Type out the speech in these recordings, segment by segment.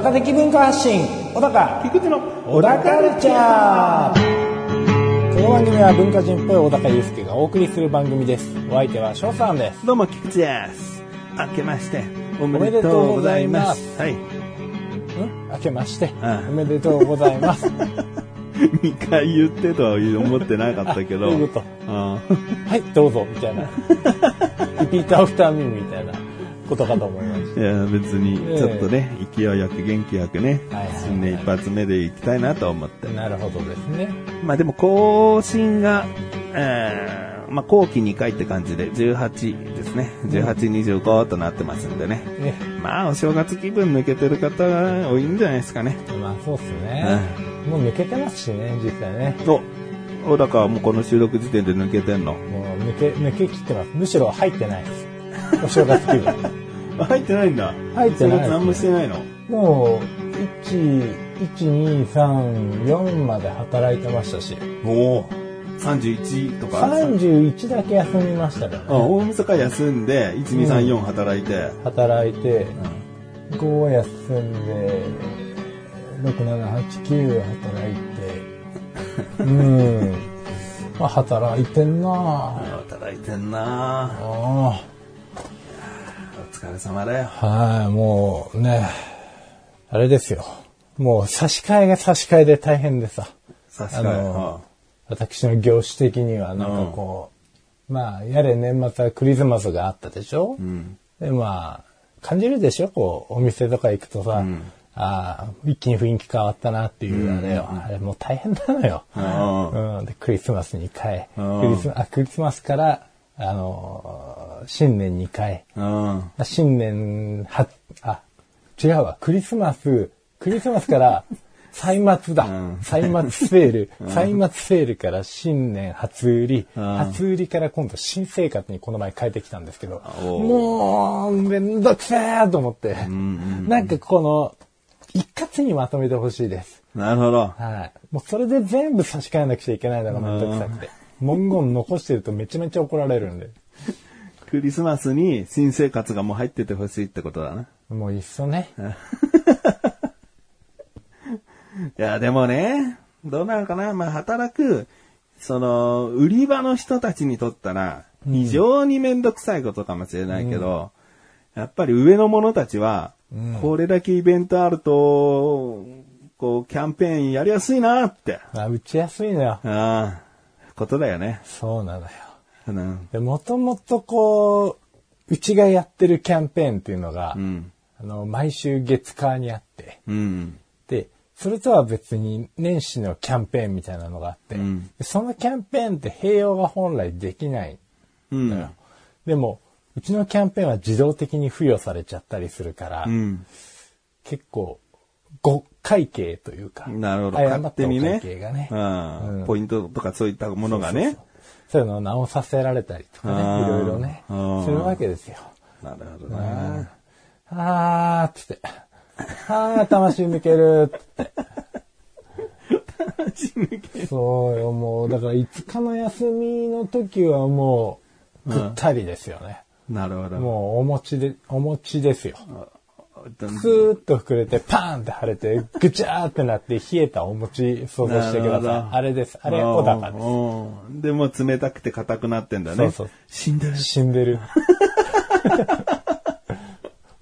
小高的文化発信。小高。菊池のオダカルチャー。この番組は文化人っぽい小高祐介がお送りする番組です。お相手は翔さんです。どうも菊池です。明けましておめでととうございます。す。はい。ん？明けまして。うん。おめでとうございます。2回言ってとは思ってなかったけど。どういうこと？うん。はいどうぞ。みたいな。repeat after me みたいなことかと思いましいや、別にええ。ちょっとね、勢いよく元気よくねはいはいはい、新年一発目で行きたいなと思って。た。なるほどですね。まあでも更新が、えーまあ後期2回って感じで18ですね。18、25となってますんでね。ね。まあお正月気分抜けてる方が多いんじゃないですかね。まあそうっすね。もう抜けてますしね実際ね。お、小高はもうこの収録時点で抜けてんの？もう抜け抜け切ってます。むしろ入ってないです。お正月気分。あ 入ってないんだ。入ってない何もしてないの？もう、1、1、2、3、4まで働いてましたし、おお。31とか？31だけ休みましたからあ、ね。大晦日休んで、1、2、3、4働いて。働いて、5休んで、6、7、8、9働いて、うん。まあ、働いてんなあ働いてんなあお疲れ様だよ。はい、もうね、あれですよ。もう差し替えが差し替えで大変でさ。差し替え。あの私の業種的にはなんかこう、まあ、やれ年末はクリスマスがあったでしょ、うん。で、まあ、感じるでしょ？こう、お店とか行くとさ、ああ、一気に雰囲気変わったなっていうあれよ。あれもう大変なのよ。うんうん、で、クリスマスに変え、クリスマスから、あのー新年に変え、うん。新年は、あ、違うわ。クリスマス、クリスマスから、歳末だ。うん歳末セール、歳末セールから新年初売り、うん初売りから今度新生活にこの前変えてきたんですけど、もう、めんどくせえと思って、なんかこの、一括にまとめてほしいです。なるほど。はい。もうそれで全部差し替えなくちゃいけないのがめんどくさくて。文言残してるとめちゃめちゃ怒られるんで。クリスマスに新生活がもう入っててほしいってことだな。もういっそね。いや、でもね、どうなのかなまあ、働く、その、売り場の人たちにとったら、非常にめんどくさいことかもしれないけど、やっぱり上の者たちは、これだけイベントあると、こう、キャンペーンやりやすいなって、まあ、打ちやすいのよ。ああ、ことだよね。そうなのよ。うん。で、もともとこう、うちがやってるキャンペーンっていうのが、うん。あの、毎週月火にあって、うん。で、それとは別に年始のキャンペーンみたいなのがあって、うんでそのキャンペーンって併用が本来できないうん。のよ。でも、うちのキャンペーンは自動的に付与されちゃったりするから、うん。結構、誤会計というか、なるほど。勝手にね会計がね、うん。ポイントとかそういったものがね。そういうのを直させられたりとかね、いろいろねするわけですよ。なるほどね。あーっつって、あー魂抜けるって。そうよ、もう、だから5日の休みの時はもう、ぐったりですよね。なるほど。もう、お餅で、お餅ですよ。うスーッと膨れて、パーンって腫れて、ぐちゃーってなって、冷えたお餅想像してください。あれです。あれ、小高です。す。でも冷たくて硬くなってんだね。そうそう死んでる。死んでる。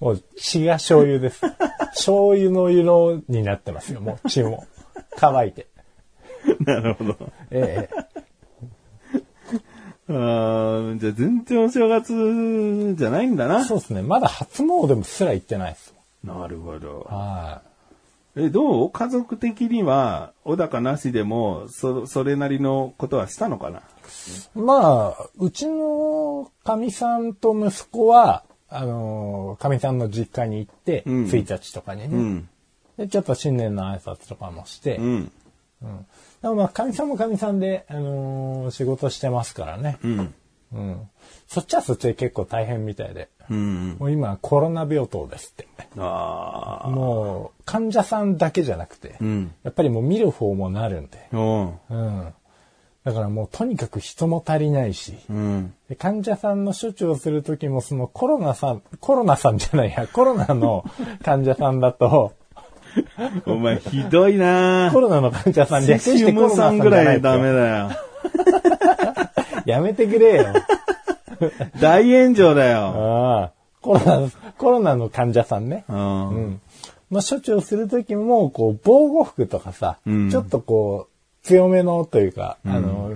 もう血が醤油です。醤油の色になってますよ、もう血も。乾いて。なるほど。ええ。あーじゃあ全然お正月じゃないんだな。そうですね。まだ初詣もすら行ってないです。なるほど。はえ、どう？家族的には、小高なしでも、そ、それなりのことはしたのかな？いまあ、うちのかみさんと息子は、あの、かみさんの実家に行って、うん1日とかにね、うん。で、ちょっと新年の挨拶とかもして、うん。うんでもまあ、かみさんもかみさんで、あのー仕事してますからね。うん。うん。そっちはそっちで結構大変みたいで。うん。もう今コロナ病棟ですって。ああ。もう患者さんだけじゃなくて、うん。やっぱりもう見る方もなるんで。うん。うん。だからもうとにかく人も足りないし、うん。で患者さんの処置をするときもそのコロナさん、コロナさんじゃないや、コロナの患者さんだと、お前ひどいなコロナの患者さん略シしてコロさんぐらいダメよ。だよ。やめてくれよ。大炎上だよ。コロナ、コロナの患者さんね。うん。うん。の処置をするときも、こう、防護服とかさ、うんちょっとこう、強めのというか、あの、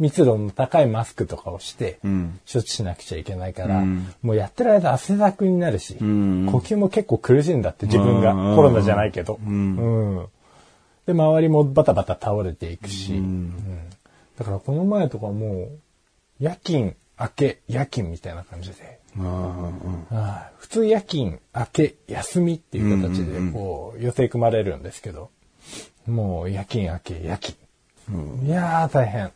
密度の高いマスクとかをして、うん。処置しなくちゃいけないから、うん。もうやってる間汗だくになるし、ん。呼吸も結構苦しいんだって自分が、うん。コロナじゃないけど、で、周りもバタバタ倒れていくし、だからこの前とかもう、夜勤明け夜勤みたいな感じで、普通夜勤明け休みっていう形でこう予定組まれるんですけど、もう夜勤明け夜勤。いやー大変。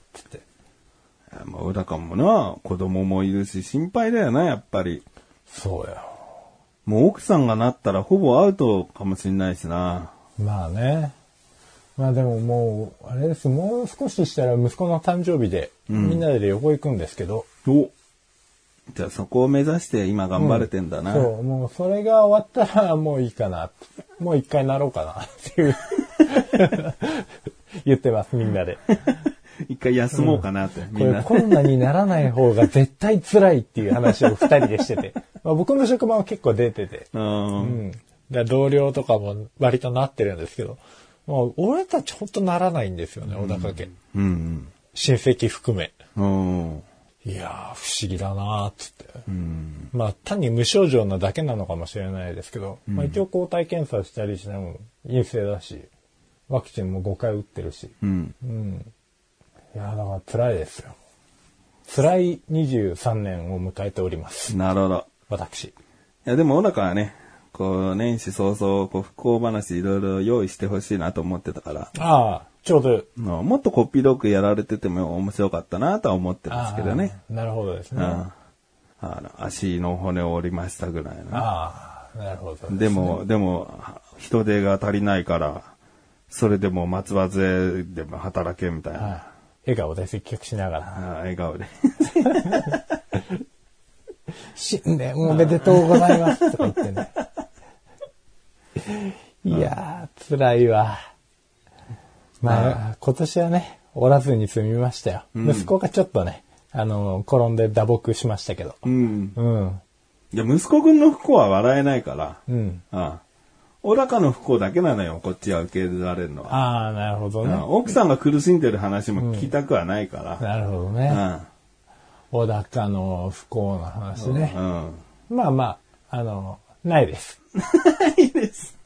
まあ、小高もな、子供もいるし心配だよな、やっぱり。そうよ。もう奥さんがなったらほぼアウトかもしんないしな。まあね。まあでももう、あれです。もう少ししたら息子の誕生日で、みんなで旅行行くんですけど。おじゃあそこを目指して今頑張れてんだな。そう、もうそれが終わったらもういいかな。もう一回なろうかなっていう。言ってます、みんなで。一回休もうかなって、こみんな。れコロナにならない方が絶対辛いっていう話を二人でしてて。まあ、僕の職場は結構出てて。う。うんん。だ同僚とかも割となってるんですけど。もう俺たちほんとならないんですよね、小高家。うん。親戚含め。うん。いやー、不思議だなーっつって。うん。まあ、単に無症状なだけなのかもしれないですけど、まあ一応抗体検査したりしても陰性だし、ワクチンも5回打ってるし。うん。うん。いやー、だから辛いですよ。辛い23年を迎えております。なるほど。私。いや、でも、小高はね、こう、年始早々、こう、不幸話いろいろ用意してほしいなと思ってたから、ああ、ちょうど。まあもっとこっぴどくやられてても面白かったなとは思ってるんですけどね。ああ。なるほどですうん。ね。あの、足の骨を折りましたぐらいな。ああ、なるほど、で、も、でも、人手が足りないから、それでも松葉杖でも働けみたいな。はい笑顔で接客しながら。ああ笑顔で。新年おめでとうございますとか言ってね。いやー、辛いわ。まあ、今年はね、おらずに済みましたよ。息子がちょっとね、あの、転んで打撲しましたけど。うん。うん。いや、息子くんの不幸は笑えないから。うん。ああ。小高の不幸だけなのよ、こっちは受け入れられるのは。ああ、なるほどねうん。奥さんが苦しんでる話も聞きたくはないから。なるほどうん。ね。小高の不幸な話ね。うん。まあまあ、あの、ないです。いいです。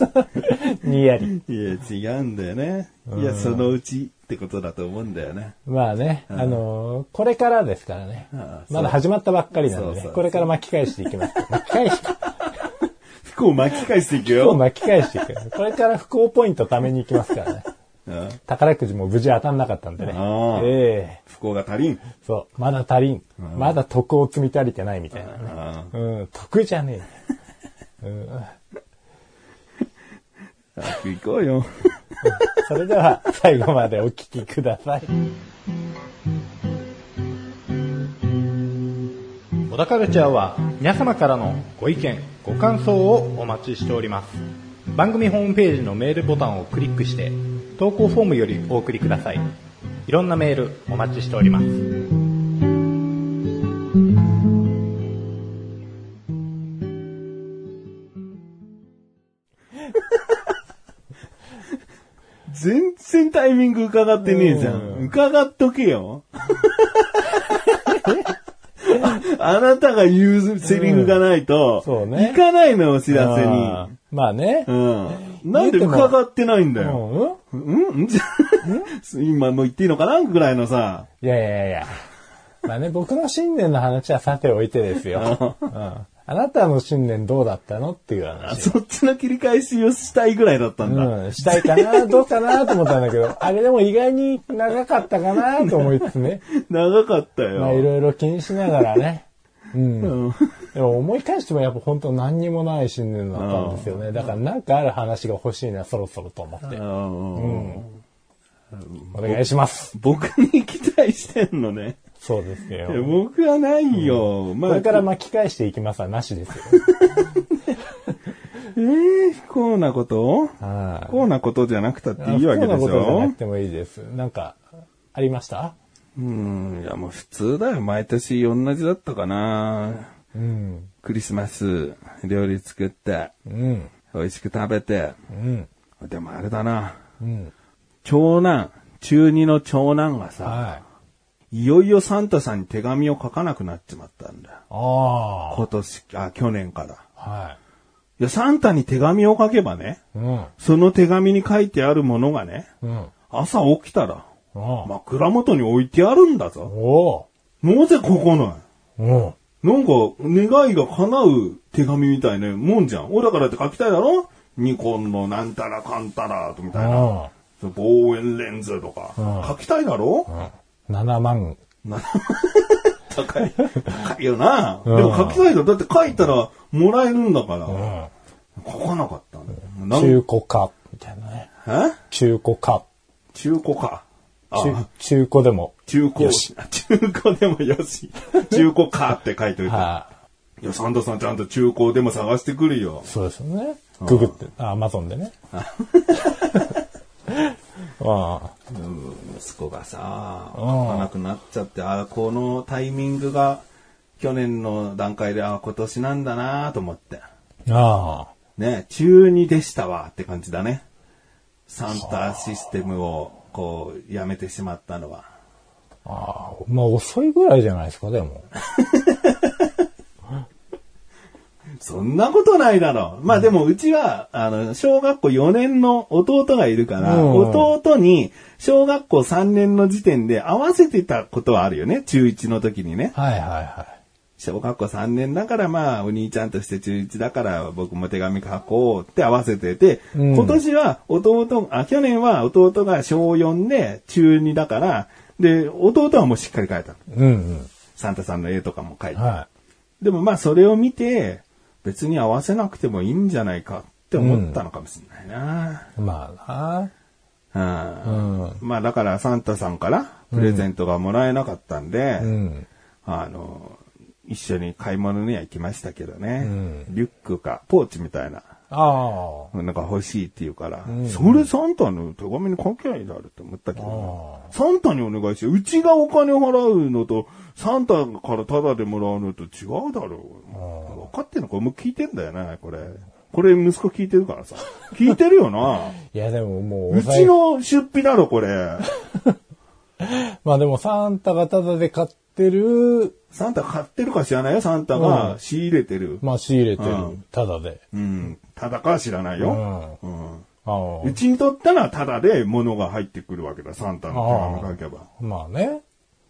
にやり。いや、違うんだよね。いや、そのうちってことだと思うんだよね。まあね、あの、これからですからねああ。まだ始まったばっかりなんでそうそうね。これから巻き返していきます。巻き返し、不幸巻き返していく不幸よ。巻き返していく。これから不幸ポイント貯めに行きますからね。うん宝くじも無事当たんなかったんでねああ。ええ不幸が足りん。そう。まだ足りん。まだ得を積み足りてないみたいなね。あうん。得じゃねえ。うん。あ行こうよ。それでは最後までお聞きください。小田カルチャーは皆様からのご意見、ご感想をお待ちしております。番組ホームページのメールボタンをクリックして投稿フォームよりお送りください。いろんなメールお待ちしております。全然タイミング伺ってねえじゃん。伺っとけよ。あなたが言うセリフがないと、そうね行かないのよ、お知らせに。まあね。うん。なんで伺ってないんだうよ。ん？うん？じゃ 今もう言っていいのかなぐらいのさ。いやいやいや。まあね、僕の新年の話はさておいてですよ。うん、あなたの新年どうだったのっていうあ話。そっちの切り返しをしたいぐらいだったんだ。うん、したいかな、どうかなと思ったんだけど、あれでも意外に長かったかなと思いつつね。長かったよ。まあいろいろ気にしながらね。うん。うんでも思い返してもやっぱ本当何にもない新年だったんですよね。だからなんかある話が欲しいな、そろそろと思って。うんお願いします。僕に期待してんのね。そうですよ。僕はないよ。まあ、これから巻き返していきますはなしですよ。えー、不幸なこと？はい不幸なことじゃなくたっていいわけでし不幸なことじゃなょくてもいいです。なんか、ありました？うん、いやもう普通だよ。毎年同じだったかな。うん。クリスマス、料理作って、うん。美味しく食べて。うん。でもあれだな。うん。長男、中二の長男がさ、はい。いよいよサンタさんに手紙を書かなくなっちまったんだよ。あ今年、あ、去年から。あ。はいや、サンタに手紙を書けばね、い。うん。その手紙に書いてあるものがね、うん。朝起きたら、ああ。枕元に置いてあるんだぞ。おなぜ書かない？おなんか、願いが叶う手紙みたいなもんじゃん。俺だからって書きたいだろ？ニコンのなんたらかんたらとみたいな。あ望遠レンズとかうん。書きたいだろ？あ。7万。な 高い。高いよな。うんでも書きたいだろ。だって書いたらもらえるんだから。うん。書かなかったんだよ。中古か。みたいなね。え？中古か。中古か。あ中中古でも。中古。よし中古でもよし。中古かって書いといて。はいや、サンタさんちゃんと中古でも探してくるよい。。そうですよね。ググって、あ、アマゾンでね。あ うん息子がさ、うん書かなくなっちゃって、あこのタイミングが去年の段階で、あ今年なんだなと思って。あ。あね、中2でしたわって感じだね。サンタシステムを、こう、やめてしまったのは。あ。ああ。まあ遅いぐらいじゃないですか、でも。そんなことないだろう。まあでもうちは、あの、小学校4年の弟がいるから、うん弟に小学校3年の時点で合わせてたことはあるよね。中1の時にね。はいはいはい。小学校3年だからまあ、お兄ちゃんとして中1だから僕も手紙書こうって合わせてて、うん今年は弟、あ、去年は弟が小4で中2だから、で、弟はもうしっかり書いたの。うんサンタさんの絵とかも書いて。うん。はでもまあそれを見て、別に合わせなくてもいいんじゃないかって思ったのかもしれないな。い。まあうんな。うん。まあだからサンタさんからプレゼントがもらえなかったんで、うん。あの、一緒に買い物には行きましたけどね。うんリュックか、ポーチみたいな、あなんか欲しいって言うから、んそれサンタの手紙に書けばいいだろうって思ったけど、あ。サンタにお願いして、うちがお金払うのと、サンタからタダでもらうのと違うだろう。分かってんのこれもう聞いてんだよな、これ。これ息子聞いてるからさ。聞いてるよな。いやでももう、うちの出費だろ、これ。まあでもサンタがタダで買ってる、サンタ買ってるか知らないよ、サンタが仕入れてる。まあ仕入れてるうん、タダで。うん。ただかは知らないよ。うん。あうちにとったらただで物が入ってくるわけだ、サンタの手紙書けば。あ。まあね。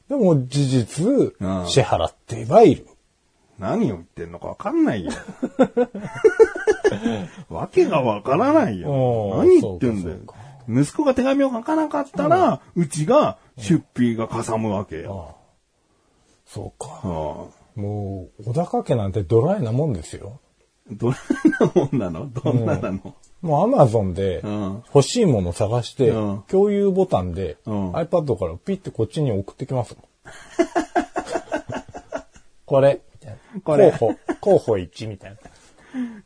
でも事実、うん支払ってはいる。何を言ってんのかわかんないよ。わけがわからないよ何言ってんだよ。息子が手紙を書かなかったら、うちが出費がかさむわけよ。そうか。あもう、小高家なんてドライなもんですよ。あどんなもんなの？どんななの？もうアマゾンでうん。欲しいもの探して、うん。共有ボタンで、うん。iPad からピッてこっちに送ってきますもん。これ、みたいなこれ。候補、候補1みたいな。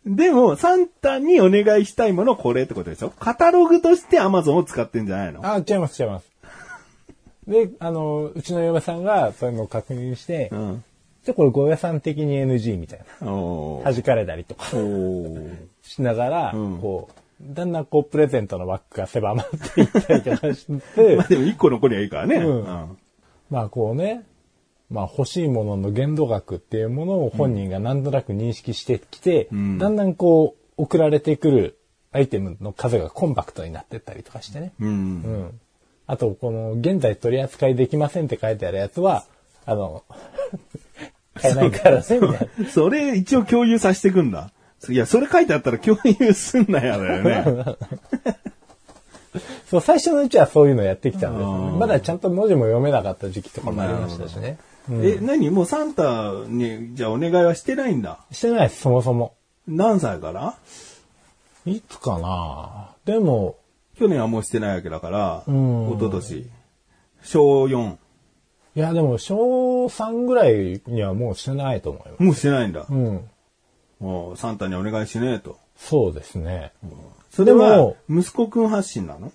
でも、サンタにお願いしたいものこれってことでしょ？カタログとして Amazon を使ってんじゃないの？あ、違います、違います。で、あの、うちの嫁さんがそういうのを確認して、うん。じゃあこれゴーヤさん的に NG みたいな。弾かれたりとかしながら、うんこう、だんだんこうプレゼントの枠が狭まっていったりとかして まあ、でも一個残りゃいいからね。うんうんまあこうね、まあ欲しいものの限度額っていうものを本人がなんとなく認識してきて、んだんだんこう送られてくるアイテムの数がコンパクトになってったりとかしてね。うん。うん。あと、この現在取り扱いできませんって書いてあるやつは、あの、買えないからね、みたいな。それ一応共有させてくんだ。いや、それ書いてあったら共有すんなやだよね。そう、最初のうちはそういうのやってきたんですよね。まだちゃんと文字も読めなかった時期とかもありましたしね。え、何？もうサンタに、じゃあお願いはしてないんだ。してないです、そもそも。何歳から？いつかなでも、去年はもうしてないわけだから、うん一昨年。小4。いや、でも、小3ぐらいにはもうしてないと思います。もうしてないんだ。うん。もうサンタにお願いしねえと。そうですね。それは息子くん発信なの？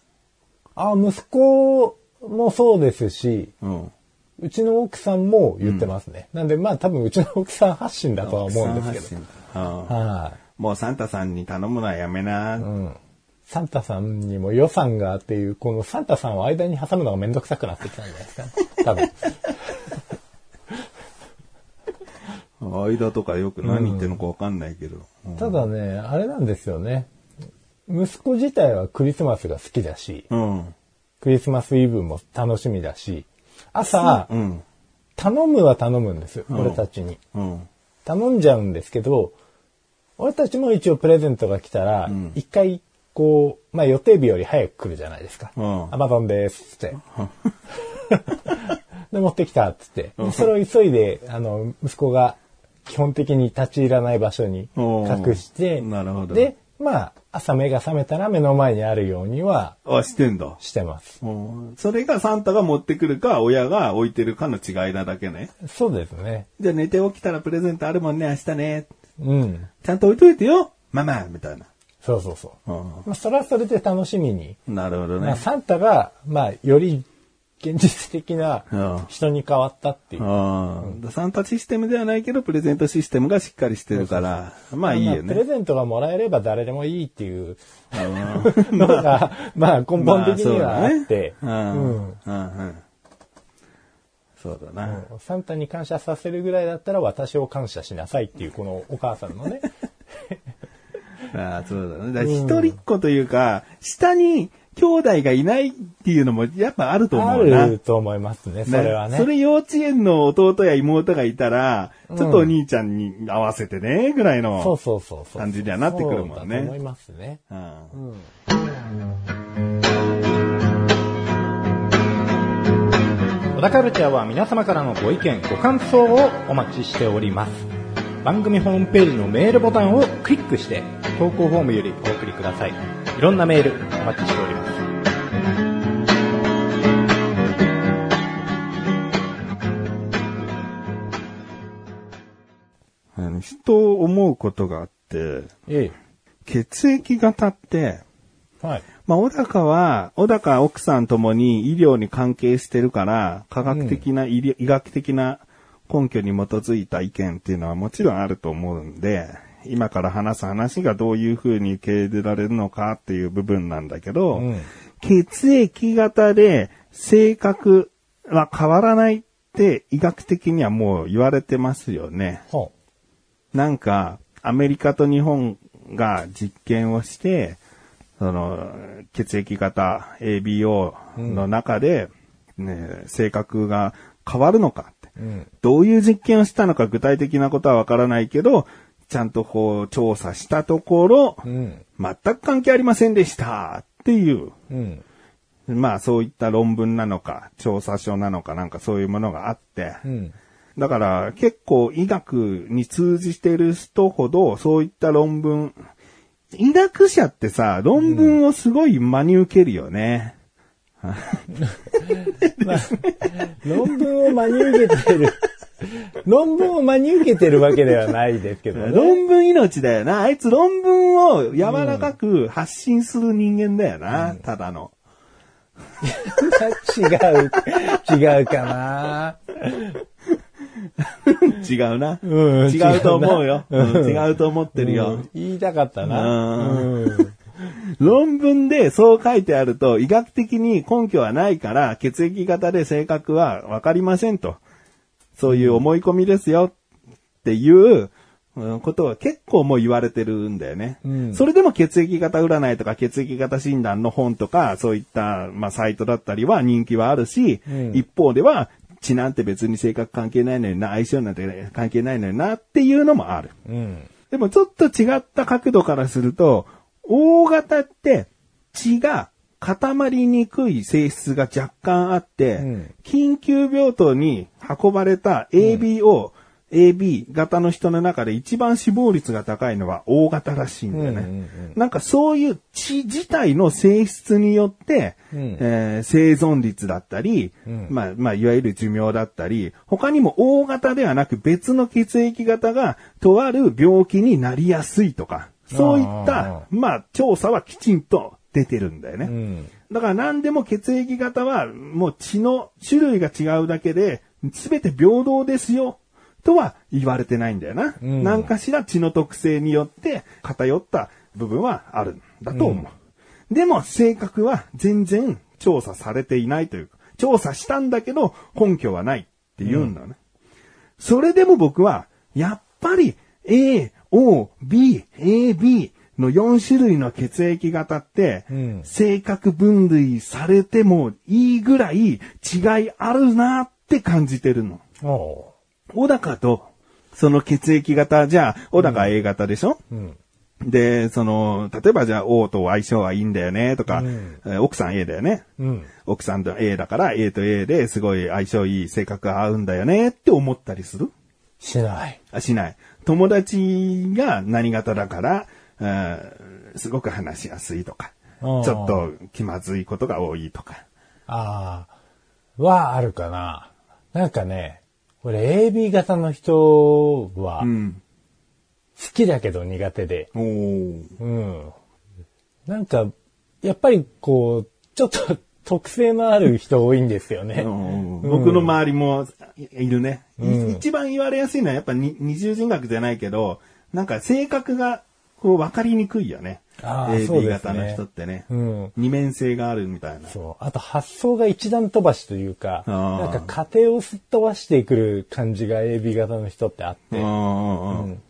あ、息子もそうですし、うん。うちの奥さんも言ってますね。なんで、まあ多分うちの奥さん発信だとは思うんですけど。ど。うんはもうサンタさんに頼むのはやめな。い。うん。サンタさんにも予算がっていう、このサンタさんを間に挟むのがめんどくさくなってきたんじゃないですか？ね。多分。間とかよく何言ってるのかわかんないけど。うんただね、あれなんですよね。息子自体はクリスマスが好きだし、うん。クリスマスイブも楽しみだし、朝、うん。頼むは頼むんですよ、うん俺たちに。うん。頼んじゃうんですけど、俺たちも一応プレゼントが来たらん、一、回、こう、まあ予定日より早く来るじゃないですか。うんアマゾンです、つって。で、持ってきた、つって。でそれを急いで、あの、息子が基本的に立ち入らない場所に隠して、なるほどで、まあ、朝目が覚めたら目の前にあるようにはあ、してんだ。してます。うんそれがサンタが持ってくるか、親が置いてるかの違いなだけね。そうですね。じゃあ寝て起きたらプレゼントあるもんね、明日ね。うん。ちゃんと置いといてよ、ママみたいな。そうそうそう。うまあ、それはそれで楽しみにんなるほどまあ、ね。サンタが、まあ、より現実的なうん人に変わったっていう。うんサンタシステムではないけど、プレゼントシステムがしっかりしてるから、まあいいよまプレね。ゼントがもらえれば誰でもいいっていうのが、まあ根本的にはあって、まあそうだね。うんうん。うんうん。そうだな。サンタに感謝させるぐらいだったら私を感謝しなさいっていう、このお母さんのね。ああ、そうだね。だから一人っ子というか、下に兄弟がいないっていうのもやっぱあるとあ思うな。ると思いますね、それはね。それ幼稚園の弟や妹がいたら、ちょっとお兄ちゃんに合わせてね、ぐらいの。そうそうそうそう。感じにはなってくるもんねそうだと思いますね。うん小田カルチャーは皆様からのご意見、ご感想をお待ちしております。番組ホームページのメールボタンをクリックして、投稿フォームよりお送りください。いろんなメールお待ちしております。あの人を思うことがあって、え血液型って、え。はい。まあ、小高は、小高奥さんともに医療に関係してるから、科学的な、医療医学的な根拠に基づいた意見っていうのはもちろんあると思うんで、今から話す話がどういう風に受け入れられるのかっていう部分なんだけど、うん血液型で性格は変わらないって医学的にはもう言われてますよね。ほなんか、アメリカと日本が実験をして、その、血液型 ABO の中で、ね、性格が変わるのかって。う。うん。どういう実験をしたのか具体的なことはわからないけど、ちゃんとこう調査したところ、うん。全く関係ありませんでしたっていう、うん。まあそういった論文なのか、調査書なのかなんかそういうものがあって、うん。だから結構医学に通じてる人ほどそういった論文、医学者ってさ、論文をすごい真に受けるよね。論文を真に受けてる。論文を真に受けてるわけではないですけどね。論文命だよな。あいつ論文を柔らかく発信する人間だよな。ただの。違う、違うかな。違うな。うん違うと思うよ。違うと思ってるよ。うん言いたかったな。ううん。論文でそう書いてあると医学的に根拠はないから血液型で性格はわかりませんと。そういう思い込みですよっていううんことは結構もう言われてるんだよね。うんそれでも血液型占いとか血液型診断の本とかそういったまあサイトだったりは人気はあるし、うん一方では血なんて別に性格関係ないのにな、相性なんて関係ないのになっていうのもある。うん。でもちょっと違った角度からすると、大型って血が固まりにくい性質が若干あって、うん。緊急病棟に運ばれた AB を AB 型の人の中で一番死亡率が高いのは O 型らしいんだよね。うんうんうんなんかそういう血自体の性質によって、うん。えー生存率だったり、うん。まあ、まあ、いわゆる寿命だったり、他にも O 型ではなく別の血液型がとある病気になりやすいとか、そういっあた、まあ、調査はきちんと出てるんだよね。うん。だから何でも血液型はもう血の種類が違うだけで、すべて平等ですよ、とは言われてないんだよな。うん何かしら血の特性によって偏った部分はあるんだと思う。でも性格は全然調査されていないというか、調査したんだけど根拠はないって言うんだね。それでも僕は、やっぱり A、O、B、AB の4種類の血液型って、うん性格分類されてもいいぐらい違いあるなって感じてるの。お小高と、その血液型、じゃあ、小高 A 型でしょ、う。うん。で、その、例えばじゃあ O と相性はいいんだよねとか、うんえー奥さん A だよね。うん。奥さんと A だから A と A ですごい相性いい性格が合うんだよねって思ったりする？しない。あしない。友達が何型だから、うんすごく話しやすいとか、ちょっと気まずいことが多いとか。ああ、はあるかな。なんかね、俺 AB 型の人は好うん。きだけど苦手で、うん。なんか、やっぱりこう、ちょっと特性のある人多いんですよね。うん僕の周りもいるね、いうん一番言われやすいのはやっぱに二重人格じゃないけど、なんか性格がこう分かりにくいよね。AB 型の人ってね、うん。二面性があるみたいな。そう。あと発想が一段飛ばしというか、なんか家庭をすっ飛ばしてくる感じが AB 型の人ってあって、うん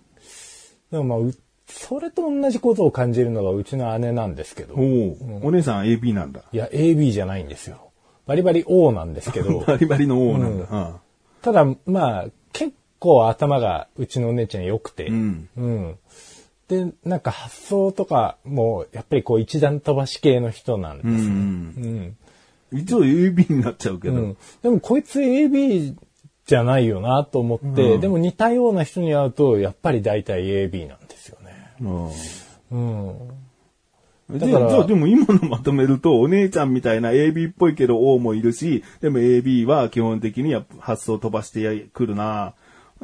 でもまあう、それと同じことを感じるのがうちの姉なんですけど、おいお、お姉さん AB なんだ。や、AB じゃないんですよ。バリバリ O なんですけど、バリバリの O なんだ。ただまあ、結構頭がうちのお姉ちゃん良くて、うん。うん。で、なんか発想とかも、やっぱりこう一段飛ばし系の人なんですうん。うね。んうん。一応 AB になっちゃうけど。うん。でもこいつ AB じゃないよなと思って、うんでも似たような人に会うと、やっぱり大体 AB なんですよね。うんうん。じだからゃあ、じゃあでも今のまとめると、お姉ちゃんみたいな AB っぽいけど O もいるし、でも AB は基本的に発想飛ばしてくるな。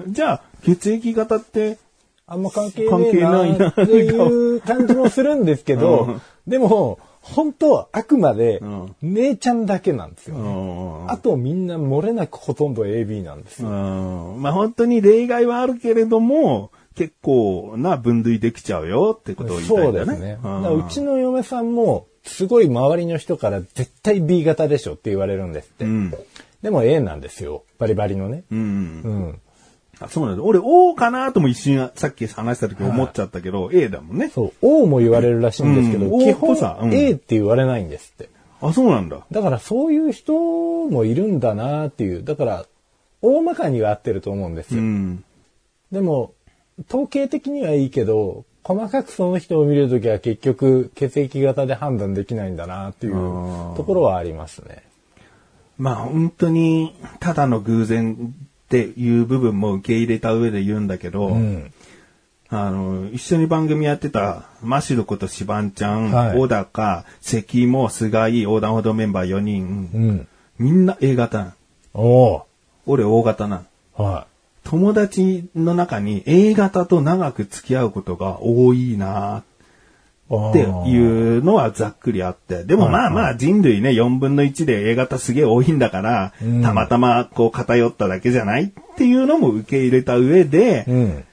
じゃあ、血液型って、あんま関係ないななっていう感じもするんですけど、でも、本当はあくまでうん姉ちゃんだけなんですようね。んあとみんな漏れなくほとんど AB なんですうよ。んまあ本当に例外はあるけれども、結構な分類できちゃうよってことを言いたいそんだよね。うですね。うちの嫁さんも、すごい周りの人から絶対 B 型でしょって言われるんですって。うん。でも A なんですよ。バリバリのね。うん。うん。あそうなんだ。俺 O かなとも一瞬さっき話した時思っちゃったけど、A だもんね。そう、O も言われるらしいんですけど、うん基本さうん A って言われないんですって。あ、そうなんだ。だからそういう人もいるんだなっていう。だから、大まかには合ってると思うんですよ。うん。でも、統計的にはいいけど、細かくその人を見るときは結局血液型で判断できないんだなっていうところはありますね。まあ本当に、ただの偶然っていう部分も受け入れた上で言うんだけど、うん。あの、一緒に番組やってた、マシルことシバンちゃん、はい小高、関も菅井、横断歩道メンバー4人、うん。みんな A 型な。おお俺 O 型な。は友達の中に A 型と長く付き合うことが多いない。っていうのはざっくりあって。でもまあまあ人類ね、4分の1で A 型すげえ多いんだから、うんたまたまこう偏っただけじゃないっていうのも受け入れた上で、うん。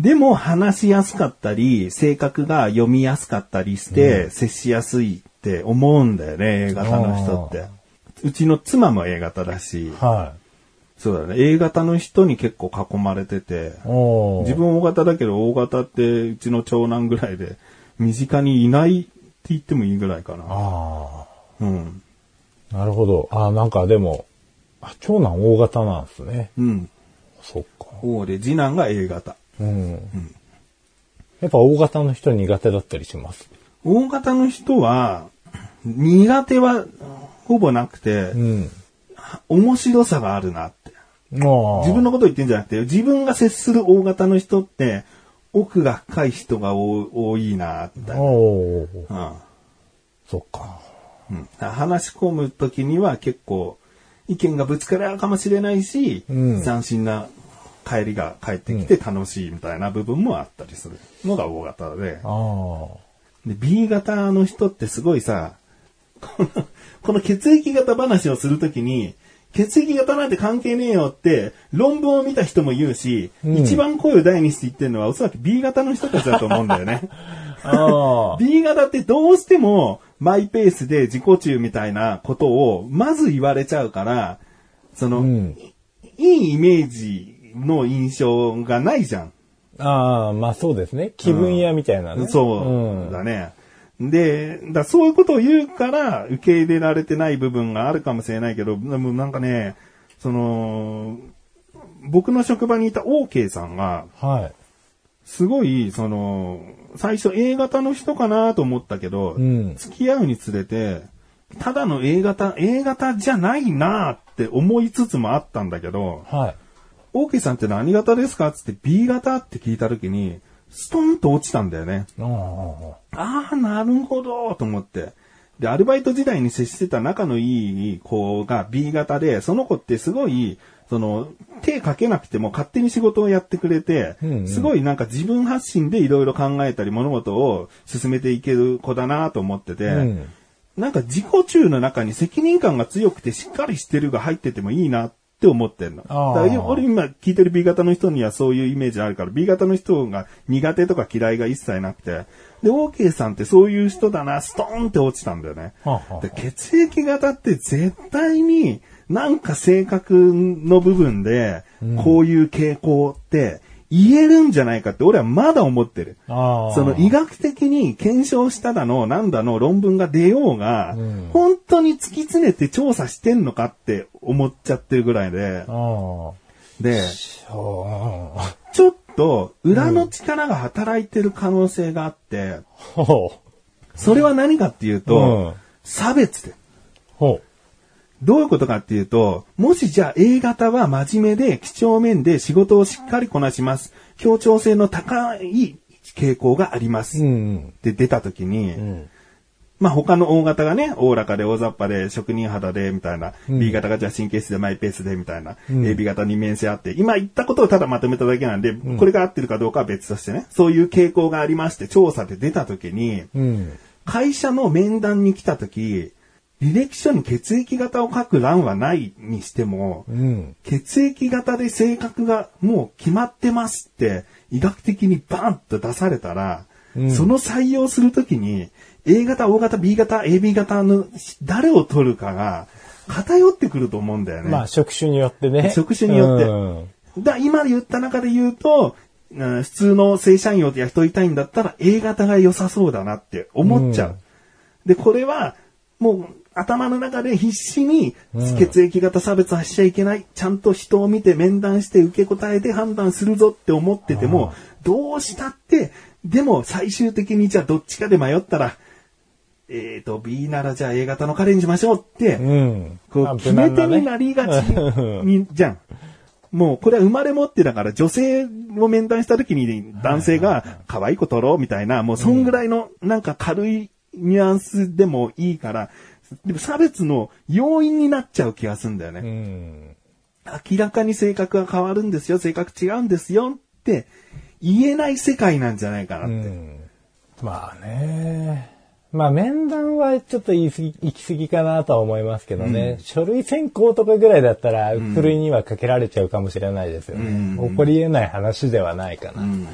でも話しやすかったり、性格が読みやすかったりして、接しやすいって思うんだよね、A 型の人って。うちの妻も A 型だし、はそうだね、A 型の人に結構囲まれてて自分 O 型だけど O 型ってうちの長男ぐらいで、身近にいないって言ってもいいぐらいかな。あうん。あ、なるほど。ああ、なんかでも、あ長男大型なんですね。うん。そっか。O で次男が A 型。うん。やっぱ大型の人苦手だったりします？O 型の人は、苦手はほぼなくて、うん。面白さがあるな自分のことを言ってんじゃなくて、自分が接する大型の人って、奥が深い人が多多いな、みたいな。おー。うん。そっか。うん。話し込むときには結構意見がぶつかり合うかもしれないし、うん。斬新な帰りが帰ってきて楽しいみたいな部分もあったりするのが O 型で。で B 型の人ってすごいさ、このこの血液型話をするときに、血液型なんて関係ねえよって論文を見た人も言うし、うん一番声を大にして言ってるのはおそらく B 型の人たちだと思うんだよね。B 型ってどうしてもマイペースで自己中みたいなことをまず言われちゃうから、その、うん。いいイメージの印象がないじゃん。ああ、まあそうですね。気分屋みたいなね。そうだね。で、だそういうことを言うから受け入れられてない部分があるかもしれないけど、でもなんかね、その、僕の職場にいた OK さんが、はい。すごい、その、最初 A 型の人かなと思ったけど、うん付き合うにつれて、ただの A 型、A 型じゃないなって思いつつもあったんだけど、はい。OK さんって何型ですかつって B 型って聞いた時に、ストンと落ちたんだよね。ああ。なるほど、と思って。で、アルバイト時代に接してた仲のいい子が B 型で、その子ってすごい、その、手かけなくても勝手に仕事をやってくれて、うんうんすごいなんか自分発信でいろいろ考えたり物事を進めていける子だなと思ってて、うん。なんか自己中の中に責任感が強くてしっかりしてるが入っててもいいなって思ってんの。俺今聞いてる B 型の人にはそういうイメージあるから、B 型の人が苦手とか嫌いが一切なくて、で、OK さんってそういう人だな、ストーンって落ちたんだよね。はあはあで血液型って絶対になんか性格の部分で、こういう傾向って言えるんじゃないかって俺はまだ思ってる。その医学的に検証しただの、なんだの論文が出ようが、うん本当に突き詰めて調査してんのかって思っちゃってるぐらいで。で。ちょっと裏の力が働いてる可能性があって、ほそれは何かっていうと、うん差別で。どういうことかっていうと、もしじゃあ A 型は真面目で几帳面で仕事をしっかりこなします。協調性の高い傾向があります。う。うん。って出た時に、うん。まあ他の大型がね、おおらかで大雑把で職人肌でみたいな、うん B 型がじゃあ神経質でマイペースでみたいな、うん AB 型に面性あって、今言ったことをただまとめただけなんで、これが合ってるかどうかは別としてね、そういう傾向がありまして調査で出た時に、うん。会社の面談に来た時、履歴書に血液型を書く欄はないにしても、うん。血液型で性格がもう決まってますって医学的にバーンと出されたら、うんその採用するときに A 型、O 型、B 型、AB 型の誰を取るかが偏ってくると思うんだよね。まあ、職種によってね。職種によってうんだ今言った中で言うと、うん普通の正社員を雇いたいんだったら A 型が良さそうだなって思っちゃう。で、これはもう頭の中で必死にうん血液型差別はしちゃいけない。ちゃんと人を見て面談して受け答えで判断するぞって思ってても、どうしたって、でも最終的にじゃあどっちかで迷ったら、えっ、と、B ならじゃあ A 型の彼にしましょうって、うん。まあこう、決め手になりがちに、じゃん。もう、これは生まれ持ってだから、女性を面談した時に男性が、可愛い子取ろうみたいな、もう、そんぐらいの、なんか軽いニュアンスでもいいから、でも差別の要因になっちゃう気がするんだよね。うん。明らかに性格が変わるんですよ、性格違うんですよって、言えない世界なんじゃないかなって。うん。まあね。まあ面談はちょっと言い過ぎ、行き過ぎかなとは思いますけどね。書類選考とかぐらいだったら、ふるいにはかけられちゃうかもしれないですよね。起こり得ない話ではないかな。うん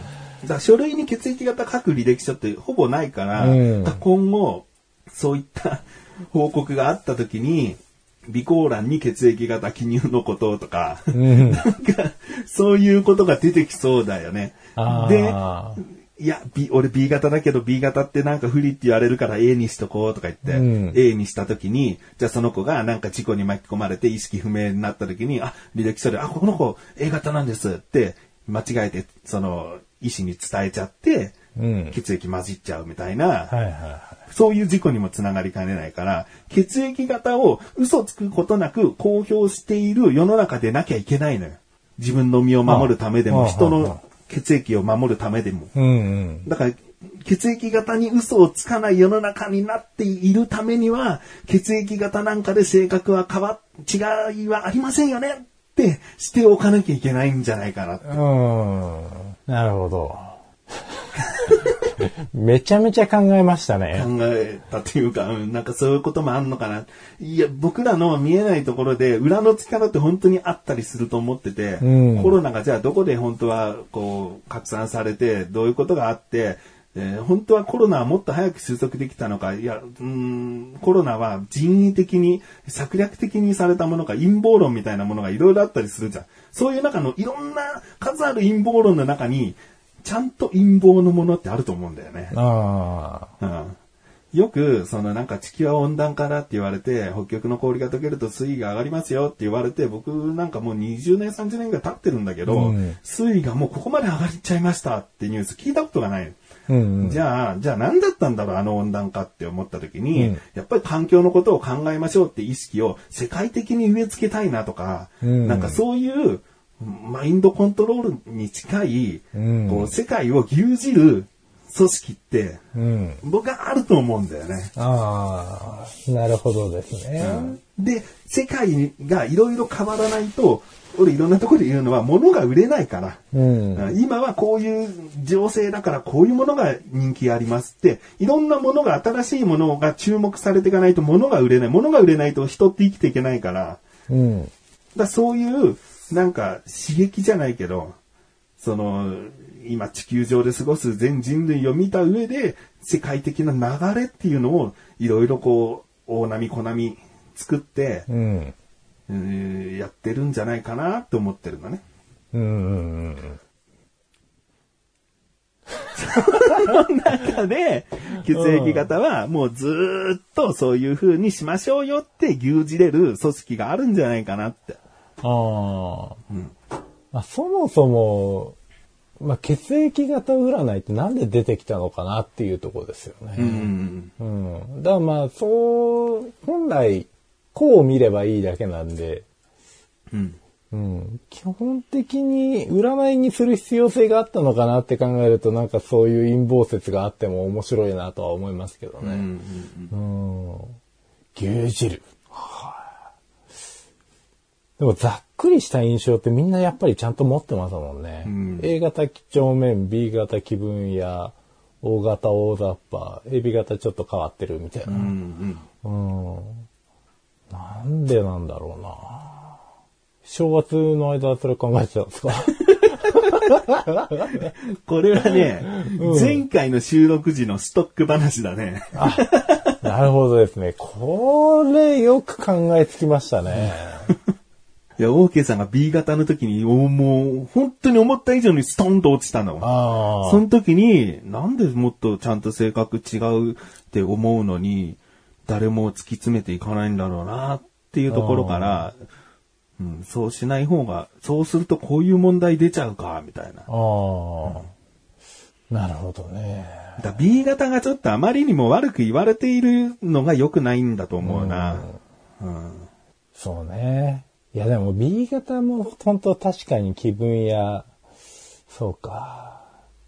だ書類に血液型書く履歴書ってほぼないから、うん今後、そういった報告があった時に、備考欄に血液型記入のこととか、うん。なんか、そういうことが出てきそうだよね。あで、あ。いや、B、俺 B 型だけど B 型ってなんか不利って言われるから A にしとこうとか言って、うん A にした時に、じゃあその子がなんか事故に巻き込まれて意識不明になった時に、あ、履歴書で、あ、この子 A 型なんですって間違えて、その、医師に伝えちゃって、うん。血液混じっちゃうみたいな、はいはいはい。そういう事故にもつながりかねないから、血液型を嘘つくことなく公表している世の中でなきゃいけないのよ。自分の身を守るためでも、人の血液を守るためでも。うんうん。だから、血液型に嘘をつかない世の中になっているためには、血液型なんかで性格は変わ、違いはありませんよねってしておかなきゃいけないんじゃないかな。うん。なるほど。めちゃめちゃ考えましたね。考えたというか、うんなんかそういうこともあんのかな。いや、僕らの見えないところで、裏の力って本当にあったりすると思ってて、うんコロナがじゃあどこで本当はこう拡散されて、どういうことがあって、えー本当はコロナはもっと早く収束できたのか、いや、うーん、コロナは人為的に、策略的にされたものか、陰謀論みたいなものがいろいろあったりするじゃん。そういう中のいろんな数ある陰謀論の中に、ちゃんと陰謀のものってあると思うんだよね。あうんよく、そのなんか地球は温暖化だって言われて、北極の氷が溶けると水位が上がりますよって言われて、僕なんかもう20年、30年ぐらい経ってるんだけど、うん水位がもうここまで上がっちゃいましたってニュース聞いたことがない。あ。うんうん。じゃあ、じゃあ何だったんだろう、あの温暖化って思った時に、うんやっぱり環境のことを考えましょうって意識を世界的に植え付けたいなとか、うんなんかそういうマインドコントロールに近い、うんこう世界を牛耳る組織って、うん。僕はあると思うんだよね。ああ、なるほどですね。で、世界がいろいろ変わらないと、俺いろんなところで言うのは、物が売れないから。うん。今はこういう情勢だからこういうものが人気ありますって、いろんなものが新しいものが注目されていかないと物が売れない。物が売れないと人って生きていけないから、うん。だからそういうなんか刺激じゃないけど、その、今地球上で過ごす全人類を見た上で、世界的な流れっていうのをいろいろこう、大波小波作って、うん。えーやってるんじゃないかなって思ってるのね。うんうんうん。中で、血液型はもうずーっとそういう風にしましょうよって牛耳れる組織があるんじゃないかなって。ああ。まあ、そもそも、まあ、血液型占いってなんで出てきたのかなっていうところですよね。うん。うん。だからまあ、そう、本来、こう見ればいいだけなんで、うん。うん。基本的に占いにする必要性があったのかなって考えると、なんかそういう陰謀説があっても面白いなとは思いますけどうん。うね。んうん。牛耳る。はいでもざっくりした印象ってみんなやっぱりちゃんと持ってますもんね。うん A 型几帳面、B 型気分や、O 型大雑把、AB 型ちょっと変わってるみたいな。うん。うん。うん。なんでなんだろうな。正月の間はそれ考えてたんですか？これはね、前回の収録時のストック話だね。なるほどですね。これよく考えつきましたね。いや、オーケーさんが B 型の時に、おもう、本当に思った以上にストンと落ちたの。あその時に、なんでもっとちゃんと性格違うって思うのに、誰も突き詰めていかないんだろうなっていうところから、うん、そうしない方が、そうするとこういう問題出ちゃうか、みたいな。あ。ああ。なるほどね。だ B 型がちょっとあまりにも悪く言われているのが良くないんだと思うな。うん。そうね。いやでも B 型も本当確かに気分や、そうか。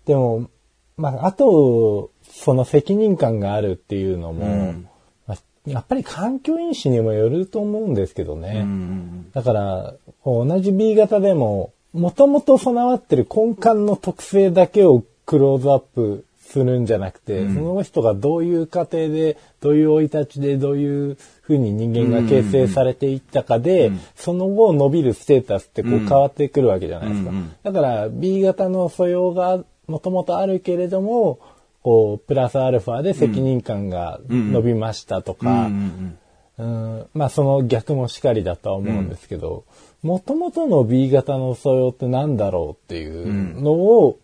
でも、まあ、あと、その責任感があるっていうのも、うんまあやっぱり環境因子にもよると思うんですけどね。うんだから、同じ B 型でも、もともと備わってる根幹の特性だけをクローズアップするんじゃなくて、その人がどういう過程で、どういう生い立ちで、どういうふうに人間が形成されていったかで、その後伸びるステータスってこう変わってくるわけじゃないですか。うんうん。だから B 型の素養がもともとあるけれども、こう、プラスアルファで責任感が伸びましたとうんうんか、うん。まあその逆もしかりだとは思うんですけど、もともとの B 型の素養って何だろうっていうのを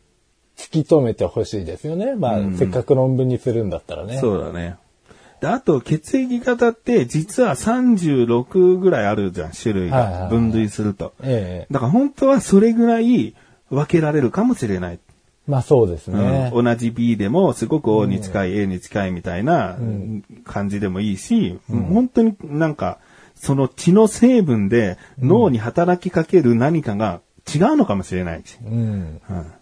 突き止めてほしいですよね。まあ、せっかく論文にするんだったらね。そうだね。で、あと、血液型って実は36ぐらいあるじゃん、種類が。分類すると。ええだから本当はそれぐらい分けられるかもしれない。まあそうですね。うん同じ B でもすごく O に近い、A に近いみたいな感じでもいいし、本当になんか、その血の成分で脳に働きかける何かが違うのかもしれないし。うん。うん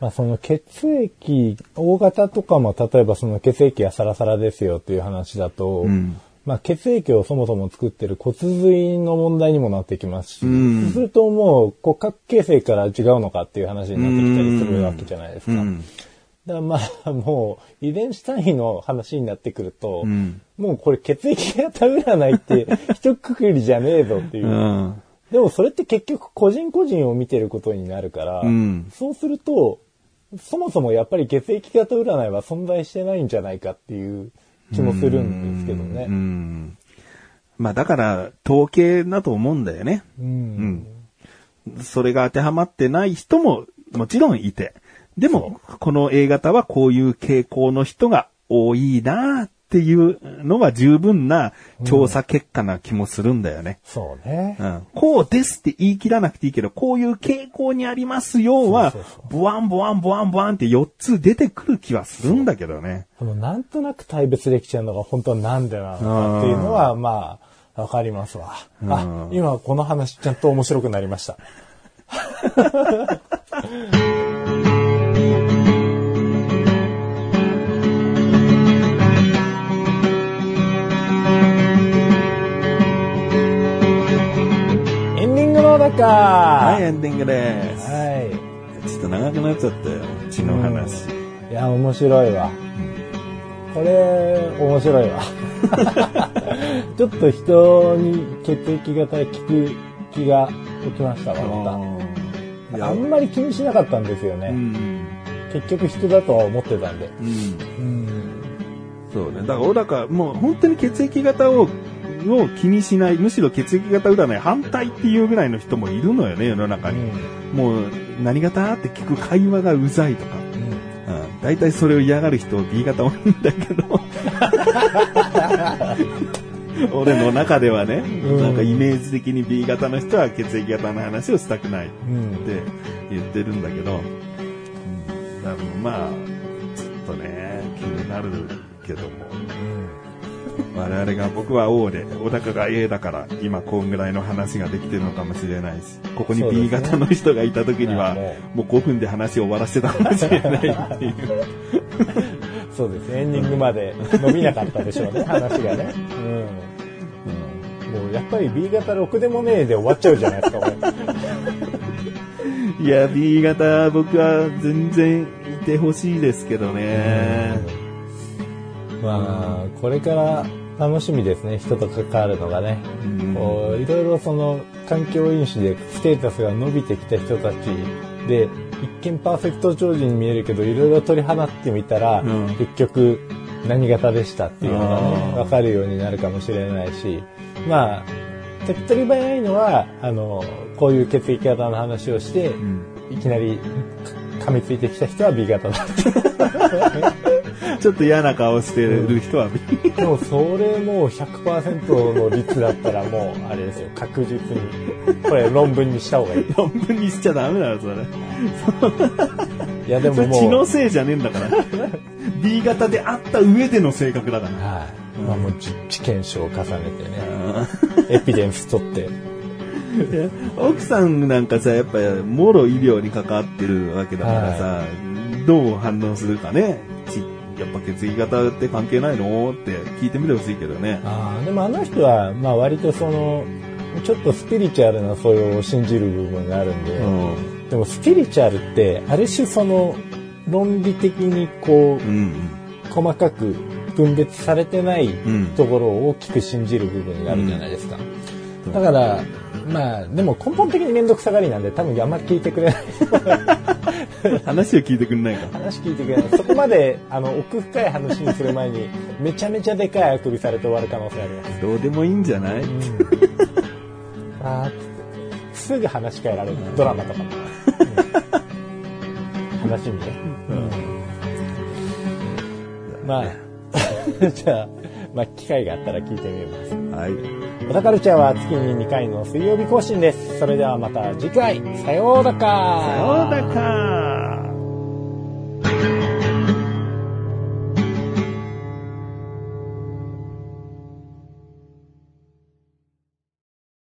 まあその血液、大型とかも例えばその血液がサラサラですよっていう話だと、ん。まあ血液をそもそも作ってる骨髄の問題にもなってきますし、うん。そうするともう骨格形成から違うのかっていう話になってきたりするわけじゃないですか。うん。だからまあもう遺伝子単位の話になってくると、ん。もうこれ血液型占いって一括りじゃねえぞっていう。うん。でもそれって結局個人個人を見てることになるから、うん。そうすると、そもそもやっぱり血液型占いは存在してないんじゃないかっていう気もするんですけどうね。ん。まあだから、統計だと思うんだよね。うんうん。それが当てはまってない人ももちろんいて。でも、この A 型はこういう傾向の人が多いなっていうのが十分な調査結果な気もするんだよね。そうね。うんこうですって言い切らなくていいけど、こういう傾向にありますよはボワンボワンボワンボワンって4つ出てくる気はするんだけどね。このなんとなく大別できちゃうのが本当はなんでなのかっていうのは、まあ、わかりますわ。あ、今この話ちゃんと面白くなりました。ィングの中はい、エンディングです。はい。ちょっと長くなっちゃったよ、血の話。いや、面白いわ。これ、面白いわ。ちょっと人に血液型聞く気が起きましたわ、まいた。あんまり気にしなかったんですよね。うん。結局人だとは思ってたんで。うん。うん。そうね。だから、小高、もう本当に血液型を、を気にしない、むしろ血液型占い反対っていうぐらいの人もいるのよね、世の中に。もう、何型って聞く会話がうざいとか。うん。大体それを嫌がる人 B 型多いんだけど。俺の中ではね、んなんかイメージ的に B 型の人は血液型の話をしたくない。うん。って言ってるんだけど、うん、まあ、ちょっとね、気になるけども、我々が僕は O で、小高が A だから、今こんぐらいの話ができてるのかもしれないし、ここに B 型の人がいた時には、あももう5分で話を終わらせてたかもしれないっていう。そうですね。エンディングまで伸びなかったでしょうね、話がね。うん。もうやっぱり B 型ろくでもねえで終わっちゃうじゃないですか、これ。いや、B 型僕は全然いてほしいですけどね。まあ、これから楽しみですね、人と関わるのがね。うん。こういろいろその環境因子でステータスが伸びてきた人たちで、一見パーフェクト長寿に見えるけど、いろいろ取り放ってみたら、うん。結局何型でしたっていうのがね、あー。わかるようになるかもしれないし、まあ、手っ取り早いのは、あの、こういう血液型の話をして、ん。いきなり噛みついてきた人は B 型だって。ちょっと嫌な顔してる人は B でもそれもう100%の率だったらもうあれですよ。確実に。これ論文にした方がいい。論文にしちゃダメだよ、それ。いやでそももう。れ血のせいじゃねえんだから。B 型であった上での性格だから。はい、まあもう実地検証を重ねてね。エピデンス取って。奥さんなんかさ、やっぱ、もろ医療に関わってるわけだからさ、どう反応するかね。ちやっぱ血液型って関係ないの？って聞いてみてほしいけどね。あーでもあの人はまあ割とそのちょっとスピリチュアルな素養を信じる部分があるんで、うん。でもスピリチュアルってある種その論理的にこううん。細かく分別されてないんところを大きく信じる部分があるじゃないですか。だから、まあ、でも根本的に面倒くさがりなんで多分あんまり聞いてくれない。話を聞いてくんないか。話聞いてくれない。そこまで、あの、奥深い話にする前に、めちゃめちゃでかいあくびされて終わる可能性あります。どうでもいいんじゃない、あーっつってすぐ話し変えられる。ドラマとかも。うん話にね。まあ、じゃあ、まあ、機会があったら聞いてみます。はい。小田カルチャーは月に2回の水曜日更新です。それではまた次回、さようだかさようだか